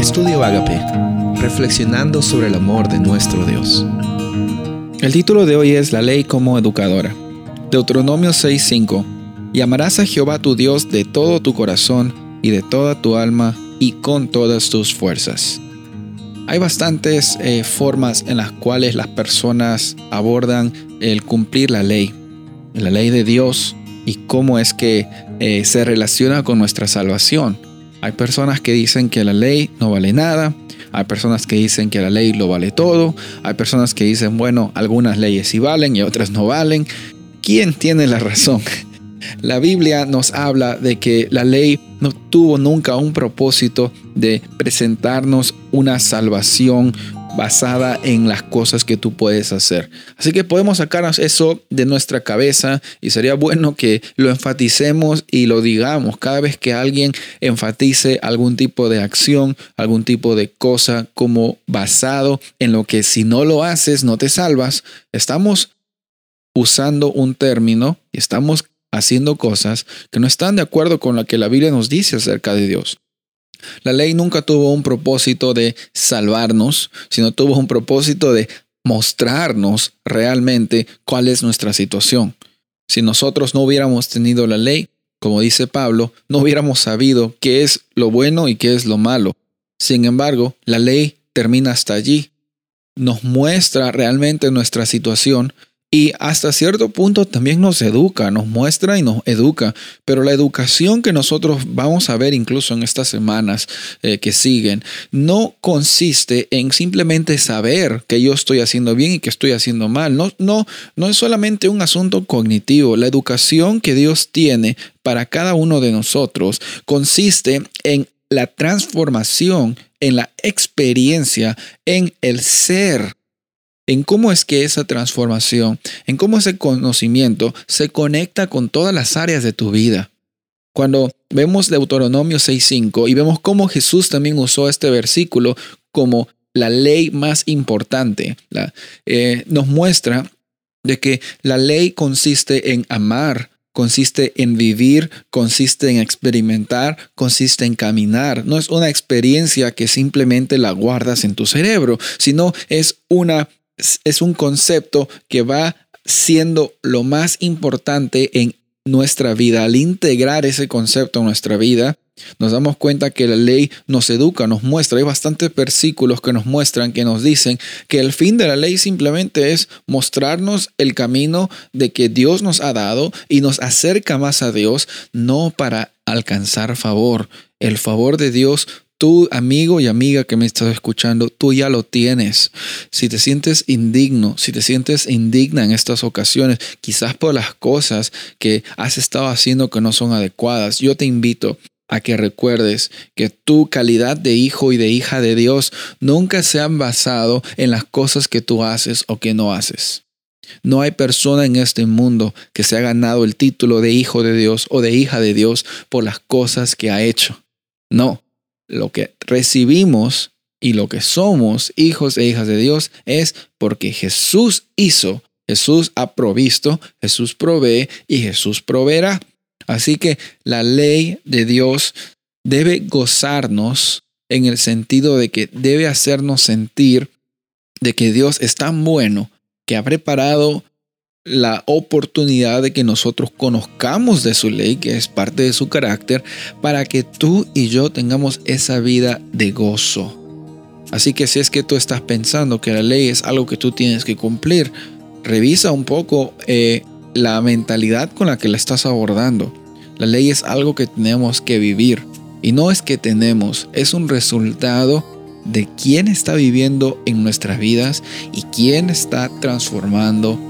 Estudio Agape, reflexionando sobre el amor de nuestro Dios. El título de hoy es La ley como educadora. Deuteronomio 6:5. Y amarás a Jehová tu Dios de todo tu corazón y de toda tu alma y con todas tus fuerzas. Hay bastantes eh, formas en las cuales las personas abordan el cumplir la ley, la ley de Dios y cómo es que eh, se relaciona con nuestra salvación. Hay personas que dicen que la ley no vale nada, hay personas que dicen que la ley lo vale todo, hay personas que dicen, bueno, algunas leyes sí valen y otras no valen. ¿Quién tiene la razón? La Biblia nos habla de que la ley no tuvo nunca un propósito de presentarnos una salvación basada en las cosas que tú puedes hacer. Así que podemos sacarnos eso de nuestra cabeza y sería bueno que lo enfaticemos y lo digamos cada vez que alguien enfatice algún tipo de acción, algún tipo de cosa como basado en lo que si no lo haces no te salvas. Estamos usando un término y estamos haciendo cosas que no están de acuerdo con lo que la Biblia nos dice acerca de Dios. La ley nunca tuvo un propósito de salvarnos, sino tuvo un propósito de mostrarnos realmente cuál es nuestra situación. Si nosotros no hubiéramos tenido la ley, como dice Pablo, no hubiéramos sabido qué es lo bueno y qué es lo malo. Sin embargo, la ley termina hasta allí. Nos muestra realmente nuestra situación y hasta cierto punto también nos educa, nos muestra y nos educa. Pero la educación que nosotros vamos a ver incluso en estas semanas eh, que siguen no consiste en simplemente saber que yo estoy haciendo bien y que estoy haciendo mal. No, no, no es solamente un asunto cognitivo. La educación que Dios tiene para cada uno de nosotros consiste en la transformación, en la experiencia, en el ser en cómo es que esa transformación, en cómo ese conocimiento se conecta con todas las áreas de tu vida. Cuando vemos Deuteronomio 6.5 y vemos cómo Jesús también usó este versículo como la ley más importante, eh, nos muestra de que la ley consiste en amar, consiste en vivir, consiste en experimentar, consiste en caminar. No es una experiencia que simplemente la guardas en tu cerebro, sino es una es un concepto que va siendo lo más importante en nuestra vida. Al integrar ese concepto en nuestra vida, nos damos cuenta que la ley nos educa, nos muestra. Hay bastantes versículos que nos muestran, que nos dicen que el fin de la ley simplemente es mostrarnos el camino de que Dios nos ha dado y nos acerca más a Dios, no para alcanzar favor. El favor de Dios Tú, amigo y amiga que me estás escuchando, tú ya lo tienes. Si te sientes indigno, si te sientes indigna en estas ocasiones, quizás por las cosas que has estado haciendo que no son adecuadas, yo te invito a que recuerdes que tu calidad de hijo y de hija de Dios nunca se han basado en las cosas que tú haces o que no haces. No hay persona en este mundo que se ha ganado el título de hijo de Dios o de hija de Dios por las cosas que ha hecho. No, lo que recibimos y lo que somos hijos e hijas de Dios es porque Jesús hizo, Jesús ha provisto, Jesús provee y Jesús proveerá. Así que la ley de Dios debe gozarnos en el sentido de que debe hacernos sentir de que Dios es tan bueno que ha preparado la oportunidad de que nosotros conozcamos de su ley, que es parte de su carácter, para que tú y yo tengamos esa vida de gozo. Así que si es que tú estás pensando que la ley es algo que tú tienes que cumplir, revisa un poco eh, la mentalidad con la que la estás abordando. La ley es algo que tenemos que vivir. Y no es que tenemos, es un resultado de quién está viviendo en nuestras vidas y quién está transformando